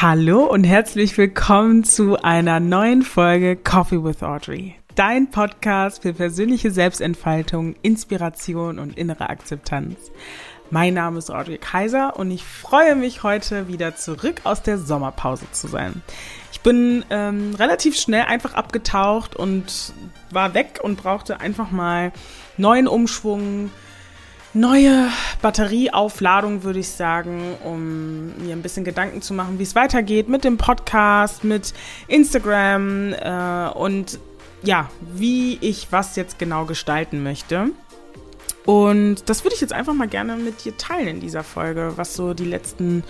Hallo und herzlich willkommen zu einer neuen Folge Coffee with Audrey. Dein Podcast für persönliche Selbstentfaltung, Inspiration und innere Akzeptanz. Mein Name ist Audrey Kaiser und ich freue mich heute wieder zurück aus der Sommerpause zu sein. Ich bin ähm, relativ schnell einfach abgetaucht und war weg und brauchte einfach mal neuen Umschwung, neue Batterieaufladung, würde ich sagen, um mir ein bisschen Gedanken zu machen, wie es weitergeht mit dem Podcast, mit Instagram äh, und ja, wie ich was jetzt genau gestalten möchte. Und das würde ich jetzt einfach mal gerne mit dir teilen in dieser Folge, was so die letzten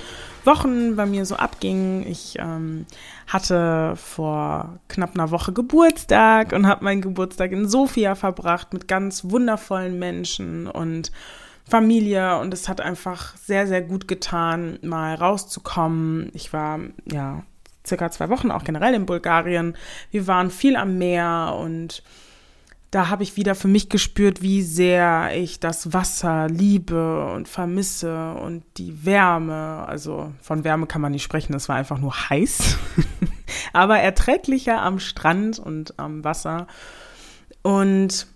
Wochen bei mir so abging. Ich ähm, hatte vor knapp einer Woche Geburtstag und habe meinen Geburtstag in Sofia verbracht mit ganz wundervollen Menschen und Familie und es hat einfach sehr, sehr gut getan, mal rauszukommen. Ich war ja circa zwei Wochen auch generell in Bulgarien. Wir waren viel am Meer und da habe ich wieder für mich gespürt, wie sehr ich das Wasser liebe und vermisse und die Wärme. Also von Wärme kann man nicht sprechen, es war einfach nur heiß, aber erträglicher am Strand und am Wasser. Und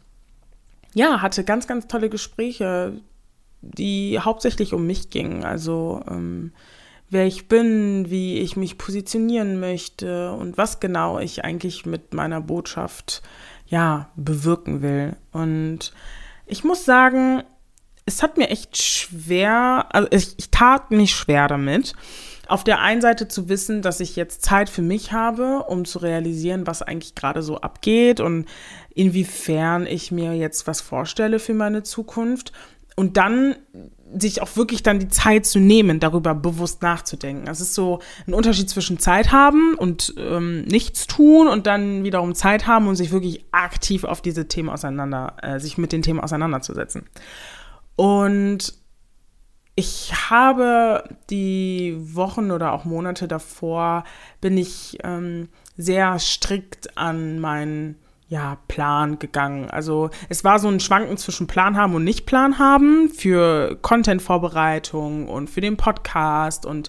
ja, hatte ganz, ganz tolle Gespräche, die hauptsächlich um mich gingen. Also ähm, wer ich bin, wie ich mich positionieren möchte und was genau ich eigentlich mit meiner Botschaft ja, bewirken will. Und ich muss sagen, es hat mir echt schwer, also ich, ich tat mich schwer damit, auf der einen Seite zu wissen, dass ich jetzt Zeit für mich habe, um zu realisieren, was eigentlich gerade so abgeht und inwiefern ich mir jetzt was vorstelle für meine Zukunft. Und dann sich auch wirklich dann die Zeit zu nehmen, darüber bewusst nachzudenken. Es ist so ein Unterschied zwischen Zeit haben und ähm, nichts tun und dann wiederum Zeit haben und sich wirklich aktiv auf diese Themen auseinander, äh, sich mit den Themen auseinanderzusetzen. Und ich habe die Wochen oder auch Monate davor bin ich ähm, sehr strikt an meinen ja, Plan gegangen. Also es war so ein Schwanken zwischen Plan haben und nicht Plan haben für Content-Vorbereitung und für den Podcast und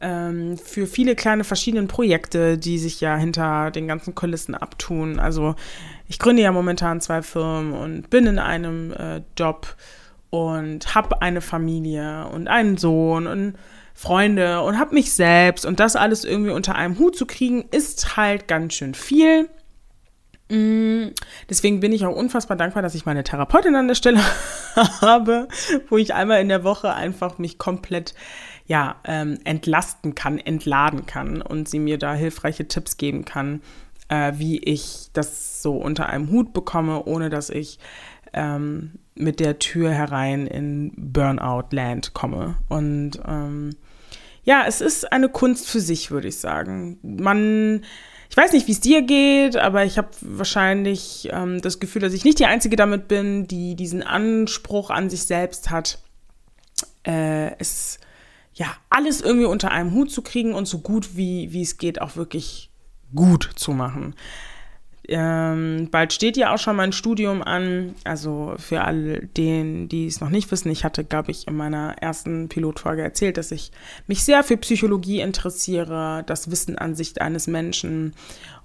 ähm, für viele kleine verschiedene Projekte, die sich ja hinter den ganzen Kulissen abtun. Also ich gründe ja momentan zwei Firmen und bin in einem äh, Job und habe eine Familie und einen Sohn und Freunde und habe mich selbst und das alles irgendwie unter einem Hut zu kriegen, ist halt ganz schön viel. Mm, deswegen bin ich auch unfassbar dankbar, dass ich meine Therapeutin an der Stelle habe, wo ich einmal in der Woche einfach mich komplett ja, ähm, entlasten kann, entladen kann und sie mir da hilfreiche Tipps geben kann, äh, wie ich das so unter einem Hut bekomme, ohne dass ich ähm, mit der Tür herein in Burnout-Land komme. Und ähm, ja, es ist eine Kunst für sich, würde ich sagen. Man ich weiß nicht, wie es dir geht, aber ich habe wahrscheinlich ähm, das Gefühl, dass ich nicht die Einzige damit bin, die diesen Anspruch an sich selbst hat, äh, es ja alles irgendwie unter einem Hut zu kriegen und so gut wie, wie es geht auch wirklich gut zu machen. Ähm, bald steht ja auch schon mein Studium an. Also für alle denen, die es noch nicht wissen, ich hatte, glaube ich, in meiner ersten Pilotfolge erzählt, dass ich mich sehr für Psychologie interessiere, das Wissen an Sicht eines Menschen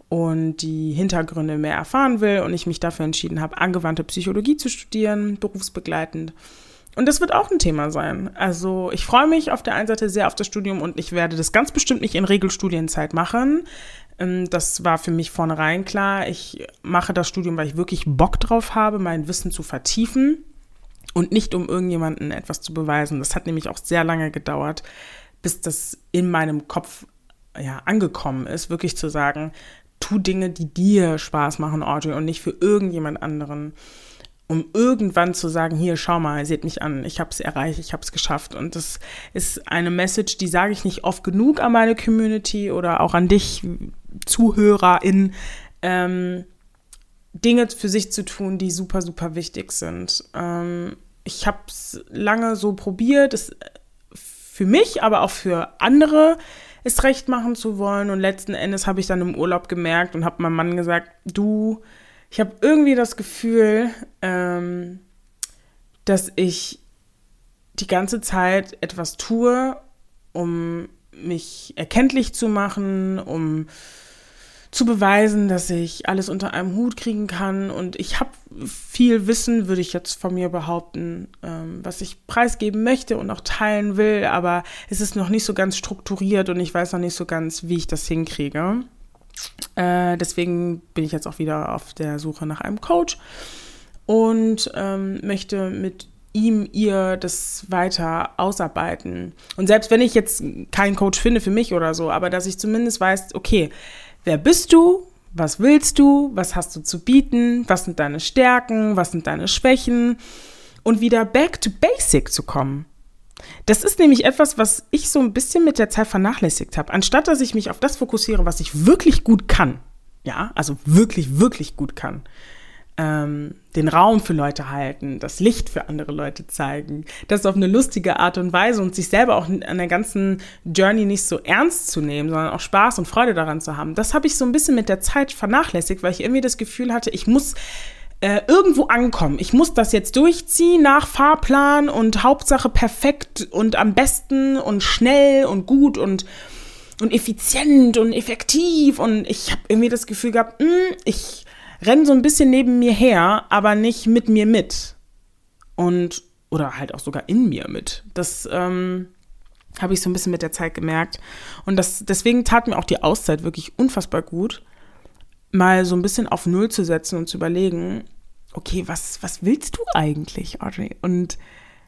und die Hintergründe mehr erfahren will und ich mich dafür entschieden habe, angewandte Psychologie zu studieren, berufsbegleitend. Und das wird auch ein Thema sein. Also ich freue mich auf der einen Seite sehr auf das Studium und ich werde das ganz bestimmt nicht in Regelstudienzeit machen. Ähm, das war für mich vornherein klar. Ich mache das Studium, weil ich wirklich Bock drauf habe, mein Wissen zu vertiefen und nicht um irgendjemanden etwas zu beweisen. Das hat nämlich auch sehr lange gedauert, bis das in meinem Kopf ja, angekommen ist, wirklich zu sagen, tu Dinge, die dir Spaß machen, Audrey, und nicht für irgendjemand anderen um irgendwann zu sagen, hier, schau mal, seht mich an, ich habe es erreicht, ich habe es geschafft. Und das ist eine Message, die sage ich nicht oft genug an meine Community oder auch an dich, Zuhörerin, ähm, Dinge für sich zu tun, die super, super wichtig sind. Ähm, ich habe es lange so probiert, es für mich, aber auch für andere es recht machen zu wollen. Und letzten Endes habe ich dann im Urlaub gemerkt und habe meinem Mann gesagt, du, ich habe irgendwie das Gefühl, ähm, dass ich die ganze Zeit etwas tue, um mich erkenntlich zu machen, um zu beweisen, dass ich alles unter einem Hut kriegen kann. Und ich habe viel Wissen, würde ich jetzt von mir behaupten, ähm, was ich preisgeben möchte und auch teilen will, aber es ist noch nicht so ganz strukturiert und ich weiß noch nicht so ganz, wie ich das hinkriege. Äh, deswegen bin ich jetzt auch wieder auf der Suche nach einem Coach und ähm, möchte mit ihm, ihr das weiter ausarbeiten. Und selbst wenn ich jetzt keinen Coach finde für mich oder so, aber dass ich zumindest weiß, okay, wer bist du? Was willst du? Was hast du zu bieten? Was sind deine Stärken? Was sind deine Schwächen? Und wieder back to basic zu kommen. Das ist nämlich etwas, was ich so ein bisschen mit der Zeit vernachlässigt habe. Anstatt dass ich mich auf das fokussiere, was ich wirklich gut kann, ja, also wirklich, wirklich gut kann, ähm, den Raum für Leute halten, das Licht für andere Leute zeigen, das auf eine lustige Art und Weise und sich selber auch an der ganzen Journey nicht so ernst zu nehmen, sondern auch Spaß und Freude daran zu haben. Das habe ich so ein bisschen mit der Zeit vernachlässigt, weil ich irgendwie das Gefühl hatte, ich muss äh, irgendwo ankommen. Ich muss das jetzt durchziehen nach Fahrplan und Hauptsache perfekt und am besten und schnell und gut und und effizient und effektiv und ich habe irgendwie das Gefühl gehabt, mh, hm, ich rennen so ein bisschen neben mir her, aber nicht mit mir mit. Und, oder halt auch sogar in mir mit. Das ähm, habe ich so ein bisschen mit der Zeit gemerkt. Und das, deswegen tat mir auch die Auszeit wirklich unfassbar gut, mal so ein bisschen auf Null zu setzen und zu überlegen, okay, was, was willst du eigentlich, Audrey? Und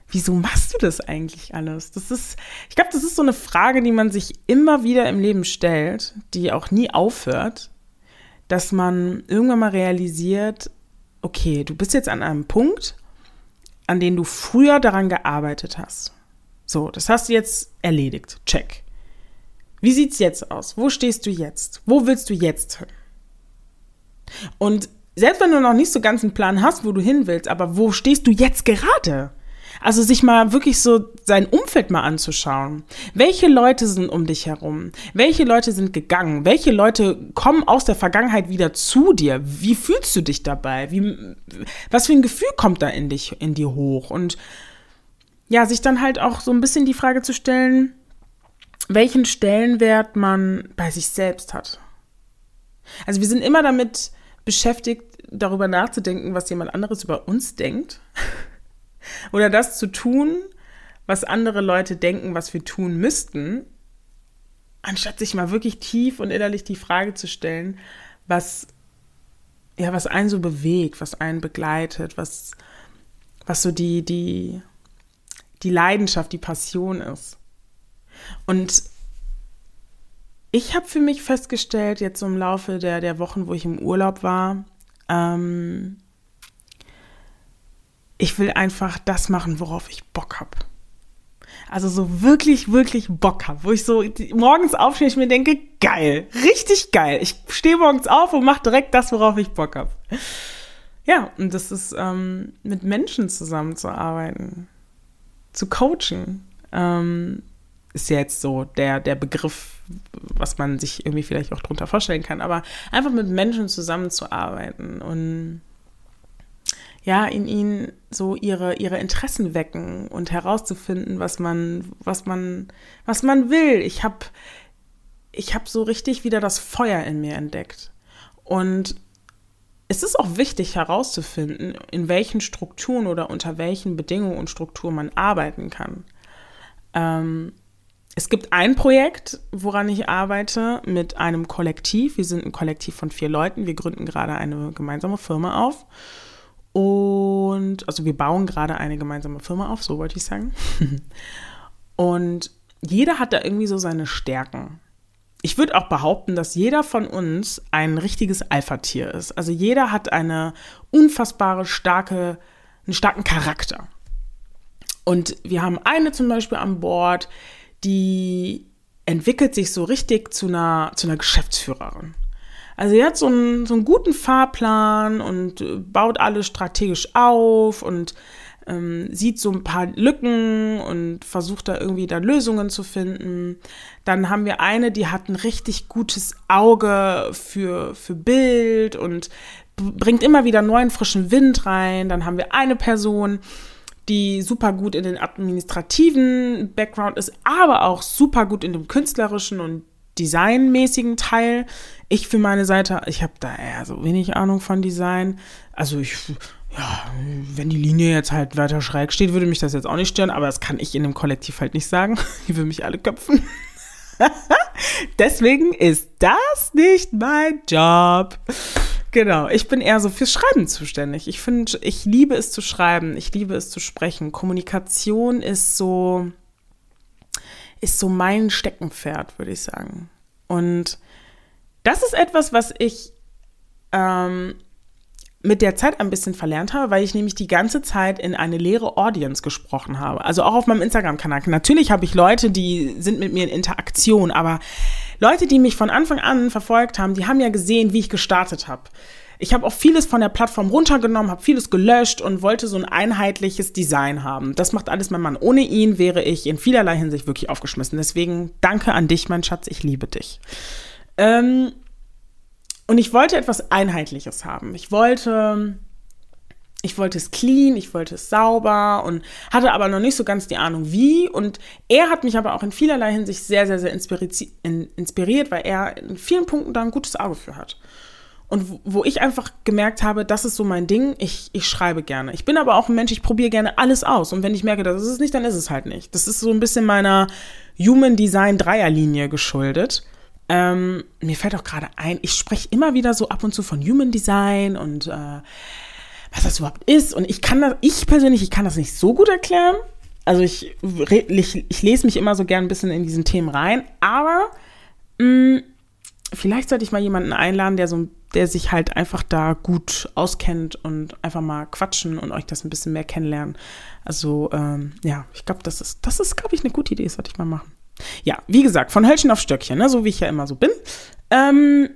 wieso machst du das eigentlich alles? Das ist, ich glaube, das ist so eine Frage, die man sich immer wieder im Leben stellt, die auch nie aufhört dass man irgendwann mal realisiert, okay, du bist jetzt an einem Punkt, an dem du früher daran gearbeitet hast. So, das hast du jetzt erledigt. Check. Wie sieht's jetzt aus? Wo stehst du jetzt? Wo willst du jetzt hin? Und selbst wenn du noch nicht so ganz einen Plan hast, wo du hin willst, aber wo stehst du jetzt gerade? Also sich mal wirklich so sein Umfeld mal anzuschauen. Welche Leute sind um dich herum? Welche Leute sind gegangen? Welche Leute kommen aus der Vergangenheit wieder zu dir? Wie fühlst du dich dabei? Wie, was für ein Gefühl kommt da in dich, in dir hoch? Und ja, sich dann halt auch so ein bisschen die Frage zu stellen, welchen Stellenwert man bei sich selbst hat. Also wir sind immer damit beschäftigt, darüber nachzudenken, was jemand anderes über uns denkt. Oder das zu tun, was andere Leute denken, was wir tun müssten, anstatt sich mal wirklich tief und innerlich die Frage zu stellen, was, ja, was einen so bewegt, was einen begleitet, was, was so die, die, die Leidenschaft, die Passion ist. Und ich habe für mich festgestellt, jetzt so im Laufe der, der Wochen, wo ich im Urlaub war, ähm, ich will einfach das machen, worauf ich Bock habe. Also so wirklich, wirklich Bock habe, wo ich so morgens aufstehe und mir denke, geil, richtig geil. Ich stehe morgens auf und mache direkt das, worauf ich Bock habe. Ja, und das ist ähm, mit Menschen zusammenzuarbeiten, zu coachen. Ähm, ist ja jetzt so der, der Begriff, was man sich irgendwie vielleicht auch drunter vorstellen kann, aber einfach mit Menschen zusammenzuarbeiten und ja, in ihnen so ihre, ihre Interessen wecken und herauszufinden, was man, was man, was man will. Ich habe ich hab so richtig wieder das Feuer in mir entdeckt. Und es ist auch wichtig herauszufinden, in welchen Strukturen oder unter welchen Bedingungen und Strukturen man arbeiten kann. Ähm, es gibt ein Projekt, woran ich arbeite, mit einem Kollektiv. Wir sind ein Kollektiv von vier Leuten. Wir gründen gerade eine gemeinsame Firma auf. Und also wir bauen gerade eine gemeinsame Firma auf, so wollte ich sagen. Und jeder hat da irgendwie so seine Stärken. Ich würde auch behaupten, dass jeder von uns ein richtiges Alpha-Tier ist. Also jeder hat eine unfassbare starke, einen starken Charakter. Und wir haben eine zum Beispiel an Bord, die entwickelt sich so richtig zu einer, zu einer Geschäftsführerin. Also sie hat so einen, so einen guten Fahrplan und äh, baut alles strategisch auf und ähm, sieht so ein paar Lücken und versucht da irgendwie da Lösungen zu finden. Dann haben wir eine, die hat ein richtig gutes Auge für, für Bild und bringt immer wieder neuen frischen Wind rein. Dann haben wir eine Person, die super gut in den administrativen Background ist, aber auch super gut in dem künstlerischen und designmäßigen Teil. Ich für meine Seite, ich habe da eher so wenig Ahnung von Design. Also ich, ja, wenn die Linie jetzt halt weiter schräg steht, würde mich das jetzt auch nicht stören, aber das kann ich in dem Kollektiv halt nicht sagen. Die würden mich alle köpfen. Deswegen ist das nicht mein Job. Genau, ich bin eher so fürs Schreiben zuständig. Ich finde, ich liebe es zu schreiben, ich liebe es zu sprechen. Kommunikation ist so, ist so mein Steckenpferd, würde ich sagen. Und das ist etwas, was ich ähm, mit der Zeit ein bisschen verlernt habe, weil ich nämlich die ganze Zeit in eine leere Audience gesprochen habe. Also auch auf meinem Instagram-Kanal. Natürlich habe ich Leute, die sind mit mir in Interaktion, aber Leute, die mich von Anfang an verfolgt haben, die haben ja gesehen, wie ich gestartet habe. Ich habe auch vieles von der Plattform runtergenommen, habe vieles gelöscht und wollte so ein einheitliches Design haben. Das macht alles mein Mann. Ohne ihn wäre ich in vielerlei Hinsicht wirklich aufgeschmissen. Deswegen danke an dich, mein Schatz. Ich liebe dich. Ähm, und ich wollte etwas Einheitliches haben. Ich wollte, ich wollte es clean, ich wollte es sauber und hatte aber noch nicht so ganz die Ahnung wie. Und er hat mich aber auch in vielerlei Hinsicht sehr, sehr, sehr inspiriert, weil er in vielen Punkten da ein gutes Auge für hat. Und wo ich einfach gemerkt habe, das ist so mein Ding, ich, ich schreibe gerne. Ich bin aber auch ein Mensch, ich probiere gerne alles aus. Und wenn ich merke, das ist es nicht, dann ist es halt nicht. Das ist so ein bisschen meiner Human Design Dreierlinie geschuldet. Ähm, mir fällt auch gerade ein, ich spreche immer wieder so ab und zu von Human Design und äh, was das überhaupt ist. Und ich kann das, ich persönlich, ich kann das nicht so gut erklären. Also ich, ich, ich lese mich immer so gern ein bisschen in diesen Themen rein, aber mh, mm, vielleicht sollte ich mal jemanden einladen, der so, der sich halt einfach da gut auskennt und einfach mal quatschen und euch das ein bisschen mehr kennenlernen. Also ähm, ja, ich glaube, das ist, das ist, glaube ich, eine gute Idee, sollte ich mal machen. Ja, wie gesagt, von Hölzchen auf Stöckchen, ne, so wie ich ja immer so bin, ähm,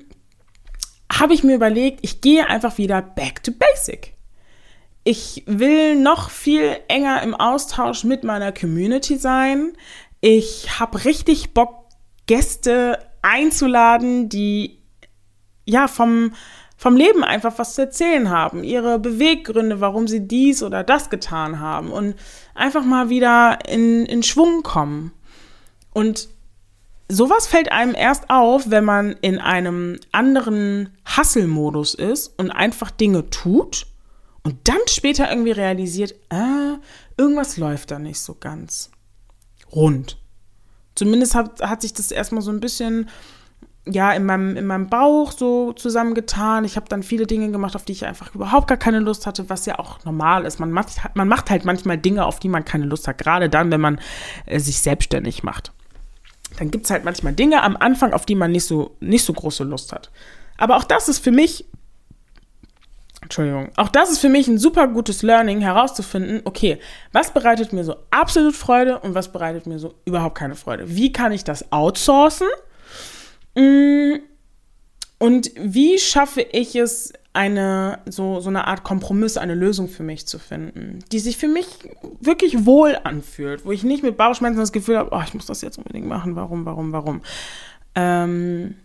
habe ich mir überlegt, ich gehe einfach wieder back to basic. Ich will noch viel enger im Austausch mit meiner Community sein. Ich habe richtig Bock, Gäste einzuladen, die ja vom, vom Leben einfach was zu erzählen haben, ihre Beweggründe, warum sie dies oder das getan haben und einfach mal wieder in, in Schwung kommen. Und sowas fällt einem erst auf, wenn man in einem anderen Hasselmodus ist und einfach Dinge tut und dann später irgendwie realisiert, ah, irgendwas läuft da nicht so ganz rund. Zumindest hat, hat sich das erstmal so ein bisschen ja, in meinem, in meinem Bauch so zusammengetan. Ich habe dann viele Dinge gemacht, auf die ich einfach überhaupt gar keine Lust hatte, was ja auch normal ist. Man macht, man macht halt manchmal Dinge, auf die man keine Lust hat, gerade dann, wenn man äh, sich selbstständig macht dann gibt es halt manchmal Dinge am Anfang, auf die man nicht so, nicht so große Lust hat. Aber auch das ist für mich, Entschuldigung, auch das ist für mich ein super gutes Learning, herauszufinden, okay, was bereitet mir so absolut Freude und was bereitet mir so überhaupt keine Freude? Wie kann ich das outsourcen? Mm, und wie schaffe ich es, eine, so, so eine Art Kompromiss, eine Lösung für mich zu finden, die sich für mich wirklich wohl anfühlt, wo ich nicht mit Bauchschmerzen das Gefühl habe, oh, ich muss das jetzt unbedingt machen, warum, warum, warum. Ähm,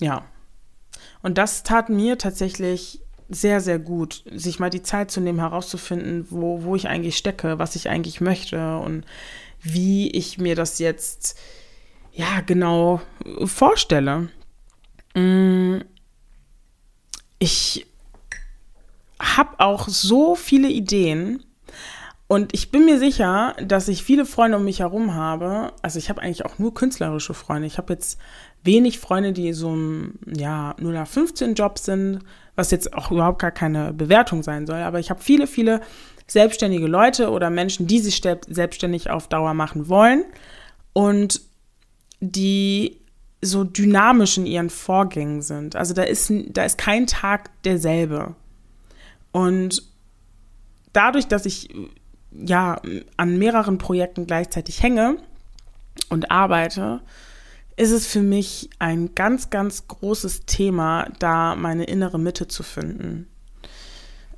ja. Und das tat mir tatsächlich sehr, sehr gut, sich mal die Zeit zu nehmen, herauszufinden, wo, wo ich eigentlich stecke, was ich eigentlich möchte und wie ich mir das jetzt ja genau vorstelle. Mm, ich habe auch so viele Ideen. Und ich bin mir sicher, dass ich viele Freunde um mich herum habe. Also ich habe eigentlich auch nur künstlerische Freunde. Ich habe jetzt wenig Freunde, die so ein, ja, 0 15 Job sind, was jetzt auch überhaupt gar keine Bewertung sein soll. Aber ich habe viele, viele selbstständige Leute oder Menschen, die sich selbstständig auf Dauer machen wollen und die so dynamisch in ihren Vorgängen sind. Also da ist, da ist kein Tag derselbe. Und dadurch, dass ich ja an mehreren Projekten gleichzeitig hänge und arbeite, ist es für mich ein ganz, ganz großes Thema, da meine innere Mitte zu finden.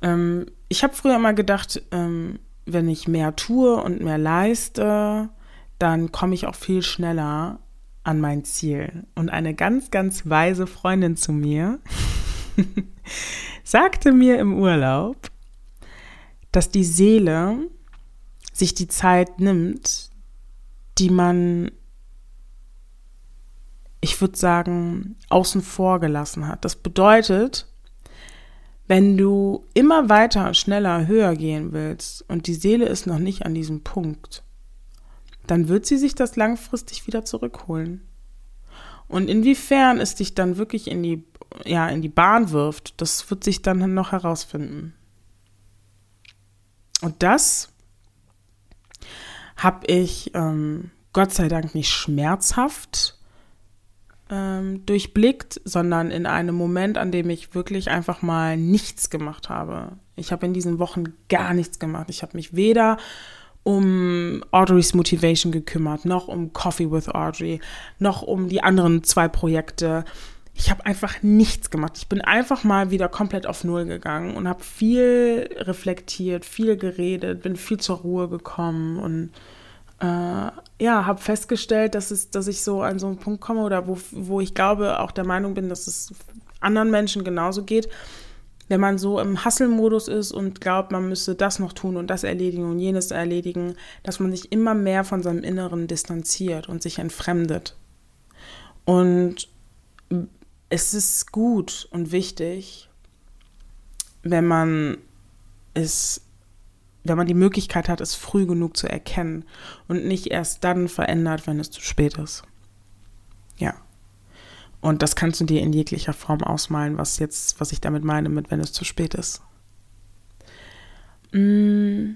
Ähm, ich habe früher immer gedacht, ähm, wenn ich mehr tue und mehr leiste, dann komme ich auch viel schneller an mein Ziel. Und eine ganz, ganz weise Freundin zu mir sagte mir im Urlaub, dass die Seele sich die Zeit nimmt, die man, ich würde sagen, außen vor gelassen hat. Das bedeutet, wenn du immer weiter, schneller, höher gehen willst und die Seele ist noch nicht an diesem Punkt, dann wird sie sich das langfristig wieder zurückholen. Und inwiefern es dich dann wirklich in die, ja, in die Bahn wirft, das wird sich dann noch herausfinden. Und das habe ich ähm, Gott sei Dank nicht schmerzhaft ähm, durchblickt, sondern in einem Moment, an dem ich wirklich einfach mal nichts gemacht habe. Ich habe in diesen Wochen gar nichts gemacht. Ich habe mich weder um Audrey's Motivation gekümmert, noch um Coffee with Audrey, noch um die anderen zwei Projekte. Ich habe einfach nichts gemacht. Ich bin einfach mal wieder komplett auf Null gegangen und habe viel reflektiert, viel geredet, bin viel zur Ruhe gekommen und äh, ja, habe festgestellt, dass, es, dass ich so an so einen Punkt komme oder wo, wo ich glaube, auch der Meinung bin, dass es anderen Menschen genauso geht, wenn man so im Hustle-Modus ist und glaubt, man müsste das noch tun und das erledigen und jenes erledigen, dass man sich immer mehr von seinem Inneren distanziert und sich entfremdet. Und es ist gut und wichtig, wenn man es, wenn man die Möglichkeit hat, es früh genug zu erkennen und nicht erst dann verändert, wenn es zu spät ist. Ja. Und das kannst du dir in jeglicher Form ausmalen, was jetzt, was ich damit meine, mit wenn es zu spät ist. Mm.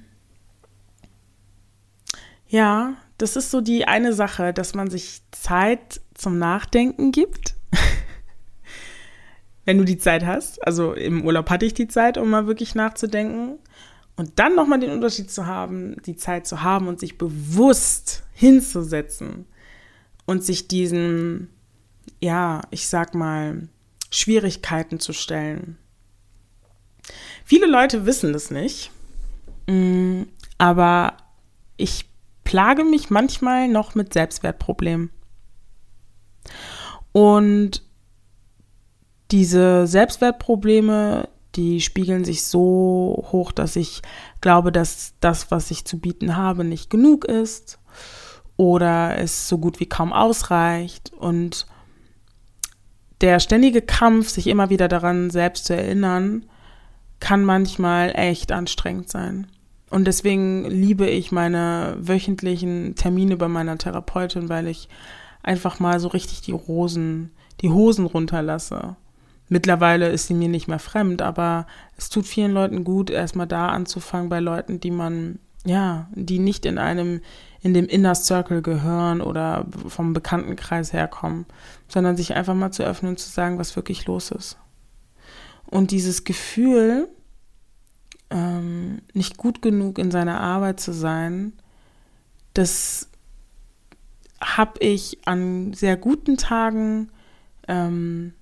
Ja, das ist so die eine Sache, dass man sich Zeit zum Nachdenken gibt. Wenn du die Zeit hast. Also im Urlaub hatte ich die Zeit, um mal wirklich nachzudenken. Und dann nochmal den Unterschied zu haben, die Zeit zu haben und sich bewusst hinzusetzen und sich diesen ja, ich sag mal, Schwierigkeiten zu stellen. Viele Leute wissen das nicht, mm, aber ich plage mich manchmal noch mit Selbstwertproblemen. Und diese Selbstwertprobleme, die spiegeln sich so hoch, dass ich glaube, dass das, was ich zu bieten habe, nicht genug ist oder es so gut wie kaum ausreicht. Und der ständige Kampf, sich immer wieder daran selbst zu erinnern, kann manchmal echt anstrengend sein. Und deswegen liebe ich meine wöchentlichen Termine bei meiner Therapeutin, weil ich einfach mal so richtig die Rosen, die Hosen runterlasse. Mittlerweile ist sie mir nicht mehr fremd, aber es tut vielen Leuten gut, erstmal da anzufangen bei Leuten, die man, ja, die nicht in einem in dem Inner Circle gehören oder vom Bekanntenkreis herkommen, sondern sich einfach mal zu öffnen und zu sagen, was wirklich los ist. Und dieses Gefühl, ähm, nicht gut genug in seiner Arbeit zu sein, das habe ich an sehr guten Tagen ähm,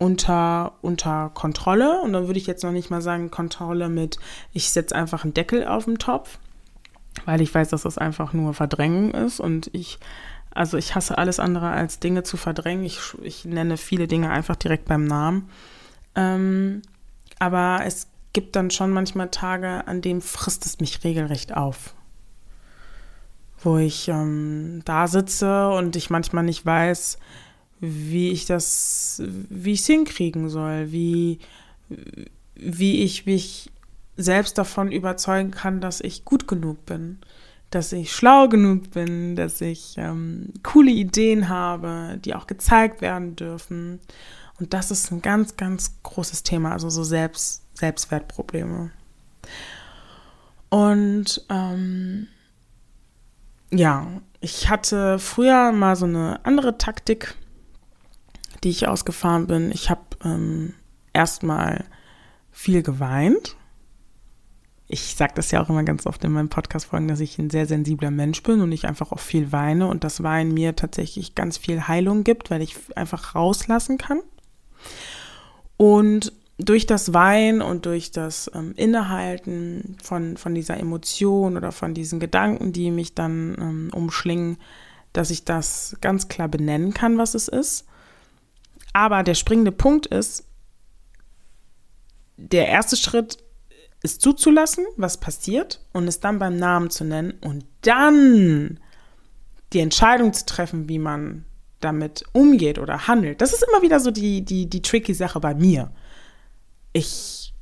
unter, unter Kontrolle. Und dann würde ich jetzt noch nicht mal sagen Kontrolle mit, ich setze einfach einen Deckel auf den Topf, weil ich weiß, dass das einfach nur Verdrängung ist und ich, also ich hasse alles andere als Dinge zu verdrängen. Ich, ich nenne viele Dinge einfach direkt beim Namen. Ähm, aber es gibt dann schon manchmal Tage, an denen frisst es mich regelrecht auf. Wo ich ähm, da sitze und ich manchmal nicht weiß, wie ich das, wie ich es hinkriegen soll, wie, wie ich mich selbst davon überzeugen kann, dass ich gut genug bin, dass ich schlau genug bin, dass ich ähm, coole Ideen habe, die auch gezeigt werden dürfen. Und das ist ein ganz, ganz großes Thema, also so Selbst, Selbstwertprobleme. Und ähm, ja, ich hatte früher mal so eine andere Taktik, die ich ausgefahren bin. Ich habe ähm, erstmal viel geweint ich sage das ja auch immer ganz oft in meinen Podcast-Folgen, dass ich ein sehr sensibler Mensch bin und ich einfach auch viel weine und das Weinen mir tatsächlich ganz viel Heilung gibt, weil ich einfach rauslassen kann. Und durch das Weinen und durch das ähm, Innehalten von, von dieser Emotion oder von diesen Gedanken, die mich dann ähm, umschlingen, dass ich das ganz klar benennen kann, was es ist. Aber der springende Punkt ist, der erste Schritt es zuzulassen, was passiert und es dann beim Namen zu nennen und dann die Entscheidung zu treffen, wie man damit umgeht oder handelt. Das ist immer wieder so die, die, die tricky Sache bei mir. Ich,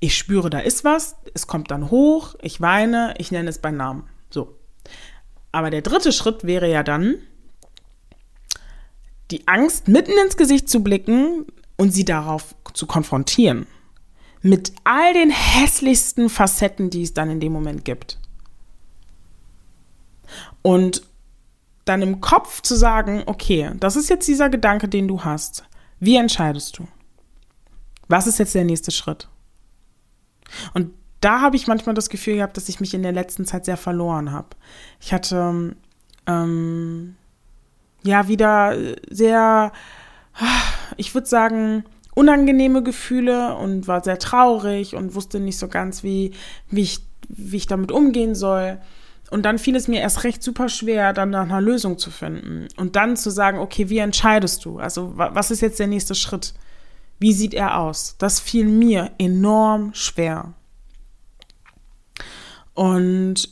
ich spüre, da ist was, es kommt dann hoch, ich weine, ich nenne es beim Namen. So. Aber der dritte Schritt wäre ja dann, die Angst mitten ins Gesicht zu blicken und sie darauf zu konfrontieren. Mit all den hässlichsten Facetten, die es dann in dem Moment gibt. Und dann im Kopf zu sagen, okay, das ist jetzt dieser Gedanke, den du hast. Wie entscheidest du? Was ist jetzt der nächste Schritt? Und da habe ich manchmal das Gefühl gehabt, dass ich mich in der letzten Zeit sehr verloren habe. Ich hatte ähm, ja wieder sehr, ich würde sagen, unangenehme Gefühle und war sehr traurig und wusste nicht so ganz, wie, wie, ich, wie ich damit umgehen soll. Und dann fiel es mir erst recht super schwer, dann nach einer Lösung zu finden. Und dann zu sagen, okay, wie entscheidest du? Also, was ist jetzt der nächste Schritt? Wie sieht er aus? Das fiel mir enorm schwer. Und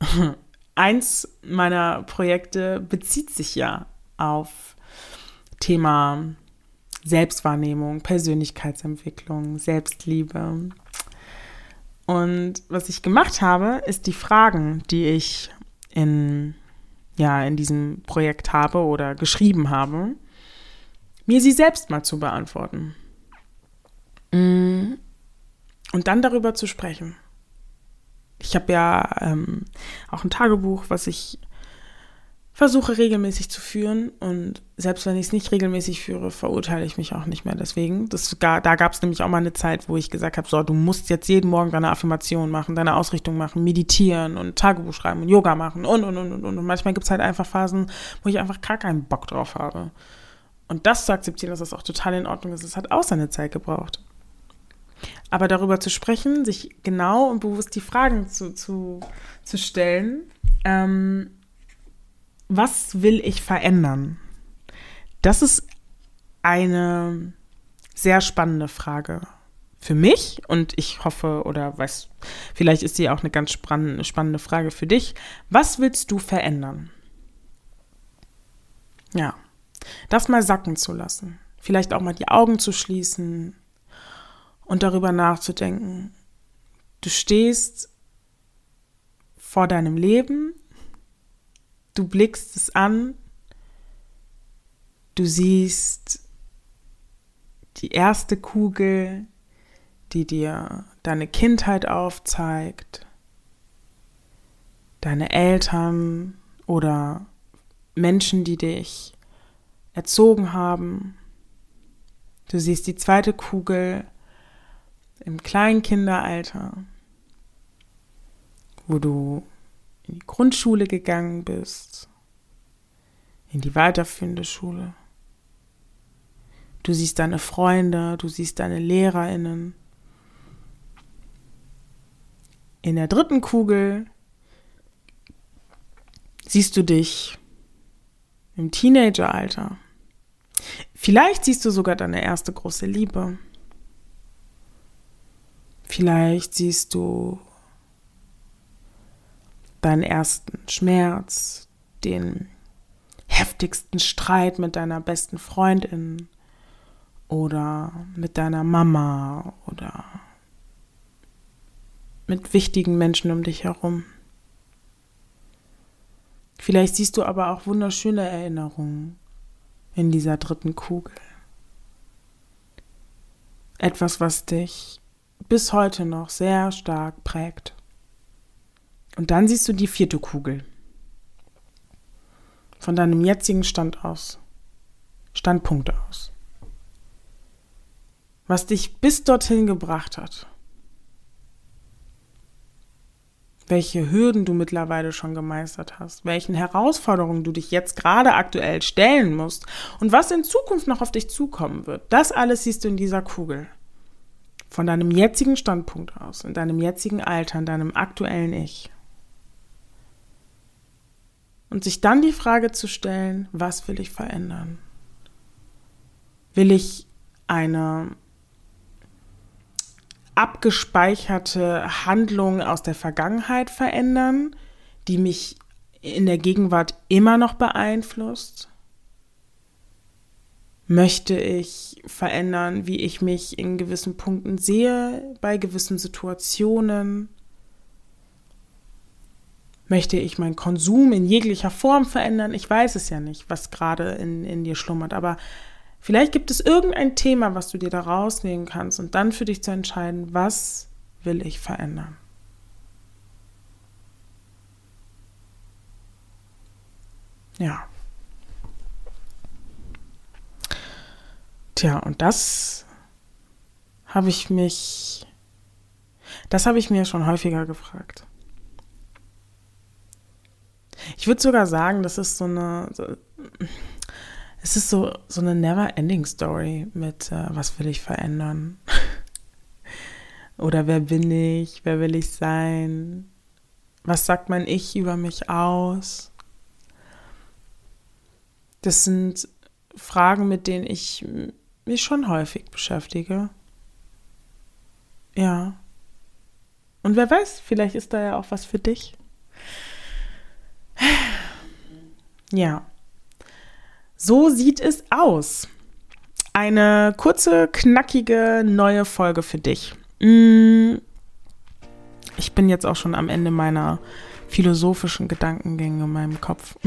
eins meiner Projekte bezieht sich ja auf Thema Selbstwahrnehmung, Persönlichkeitsentwicklung, Selbstliebe. Und was ich gemacht habe, ist die Fragen, die ich in, ja, in diesem Projekt habe oder geschrieben habe, mir sie selbst mal zu beantworten. Mm. Und dann darüber zu sprechen. Ich habe ja ähm, auch ein Tagebuch, was ich versuche regelmäßig zu führen und selbst wenn ich es nicht regelmäßig führe, verurteile ich mich auch nicht mehr deswegen. Das, da gab es nämlich auch mal eine Zeit, wo ich gesagt habe, so, du musst jetzt jeden Morgen deine Affirmation machen, deine Ausrichtung machen, meditieren und Tagebuch schreiben und Yoga machen und, und, und, und. Und manchmal gibt es halt einfach Phasen, wo ich einfach gar keinen Bock drauf habe. Und das zu akzeptieren, dass das auch total in Ordnung ist, das hat auch seine Zeit gebraucht. Aber darüber zu sprechen, sich genau und bewusst die Fragen zu, zu, zu stellen, ähm, was will ich verändern? Das ist eine sehr spannende Frage für mich und ich hoffe oder weiß, vielleicht ist sie auch eine ganz spannende Frage für dich. Was willst du verändern? Ja, das mal sacken zu lassen. Vielleicht auch mal die Augen zu schließen und darüber nachzudenken. Du stehst vor deinem Leben Du blickst es an, du siehst die erste Kugel, die dir deine Kindheit aufzeigt, deine Eltern oder Menschen, die dich erzogen haben. Du siehst die zweite Kugel im Kleinkinderalter, wo du in die Grundschule gegangen bist, in die weiterführende Schule. Du siehst deine Freunde, du siehst deine Lehrerinnen. In der dritten Kugel siehst du dich im Teenageralter. Vielleicht siehst du sogar deine erste große Liebe. Vielleicht siehst du deinen ersten Schmerz, den heftigsten Streit mit deiner besten Freundin oder mit deiner Mama oder mit wichtigen Menschen um dich herum. Vielleicht siehst du aber auch wunderschöne Erinnerungen in dieser dritten Kugel. Etwas, was dich bis heute noch sehr stark prägt. Und dann siehst du die vierte Kugel. Von deinem jetzigen Stand aus. Standpunkt aus. Was dich bis dorthin gebracht hat. Welche Hürden du mittlerweile schon gemeistert hast, welchen Herausforderungen du dich jetzt gerade aktuell stellen musst und was in Zukunft noch auf dich zukommen wird. Das alles siehst du in dieser Kugel. Von deinem jetzigen Standpunkt aus, in deinem jetzigen Alter, in deinem aktuellen Ich. Und sich dann die Frage zu stellen, was will ich verändern? Will ich eine abgespeicherte Handlungen aus der Vergangenheit verändern, die mich in der Gegenwart immer noch beeinflusst? Möchte ich verändern, wie ich mich in gewissen Punkten sehe, bei gewissen Situationen? Möchte ich meinen Konsum in jeglicher Form verändern? Ich weiß es ja nicht, was gerade in, in dir schlummert, aber vielleicht gibt es irgendein Thema, was du dir da rausnehmen kannst und dann für dich zu entscheiden, was will ich verändern? Ja. Tja, und das habe ich mich, das habe ich mir schon häufiger gefragt. Ich würde sogar sagen, das ist so eine, so, es ist so, so eine never-ending Story mit, äh, was will ich verändern? Oder wer bin ich? Wer will ich sein? Was sagt mein Ich über mich aus? Das sind Fragen, mit denen ich mich schon häufig beschäftige. Ja. Und wer weiß, vielleicht ist da ja auch was für dich. Ja. So sieht es aus. Eine kurze, knackige neue Folge für dich. Mm. Ich bin jetzt auch schon am Ende meiner philosophischen Gedankengänge in meinem Kopf.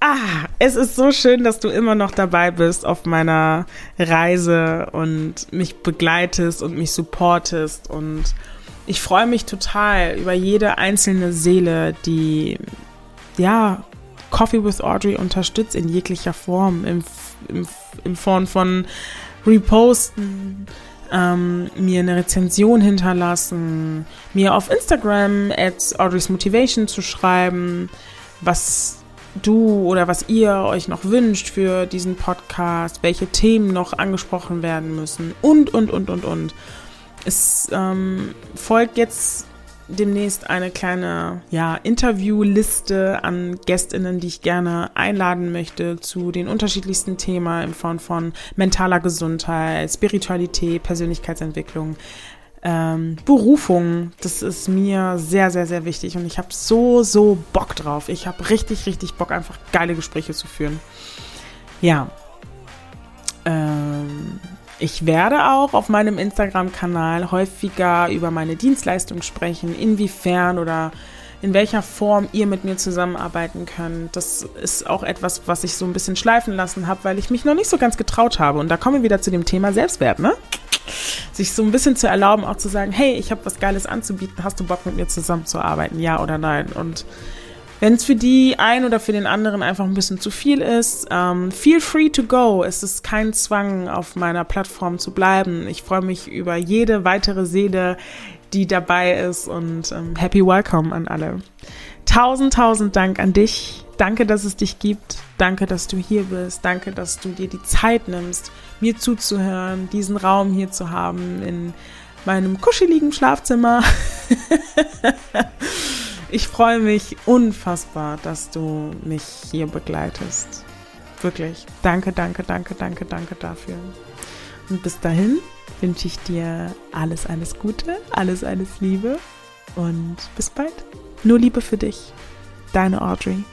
Ah, es ist so schön, dass du immer noch dabei bist auf meiner Reise und mich begleitest und mich supportest. Und ich freue mich total über jede einzelne Seele, die, ja, Coffee with Audrey unterstützt in jeglicher Form, im, im, in Form von Reposten, ähm, mir eine Rezension hinterlassen, mir auf Instagram at Audrey's Motivation zu schreiben, was du oder was ihr euch noch wünscht für diesen Podcast, welche Themen noch angesprochen werden müssen und, und, und, und, und. Es ähm, folgt jetzt demnächst eine kleine ja, Interviewliste an Gästinnen, die ich gerne einladen möchte zu den unterschiedlichsten Themen in Form von mentaler Gesundheit, Spiritualität, Persönlichkeitsentwicklung, ähm, Berufung, das ist mir sehr, sehr, sehr wichtig und ich habe so, so Bock drauf. Ich habe richtig, richtig Bock, einfach geile Gespräche zu führen. Ja. Ähm, ich werde auch auf meinem Instagram-Kanal häufiger über meine Dienstleistung sprechen, inwiefern oder in welcher Form ihr mit mir zusammenarbeiten könnt. Das ist auch etwas, was ich so ein bisschen schleifen lassen habe, weil ich mich noch nicht so ganz getraut habe. Und da kommen wir wieder zu dem Thema Selbstwert, ne? sich so ein bisschen zu erlauben, auch zu sagen, hey, ich habe was Geiles anzubieten, hast du Bock mit mir zusammenzuarbeiten, ja oder nein? Und wenn es für die einen oder für den anderen einfach ein bisschen zu viel ist, ähm, feel free to go. Es ist kein Zwang, auf meiner Plattform zu bleiben. Ich freue mich über jede weitere Seele, die dabei ist und ähm, happy welcome an alle. Tausend, tausend Dank an dich. Danke, dass es dich gibt. Danke, dass du hier bist. Danke, dass du dir die Zeit nimmst, mir zuzuhören, diesen Raum hier zu haben in meinem kuscheligen Schlafzimmer. ich freue mich unfassbar, dass du mich hier begleitest. Wirklich. Danke, danke, danke, danke, danke dafür. Und bis dahin wünsche ich dir alles, alles Gute, alles, alles Liebe und bis bald. Nur Liebe für dich. Deine Audrey.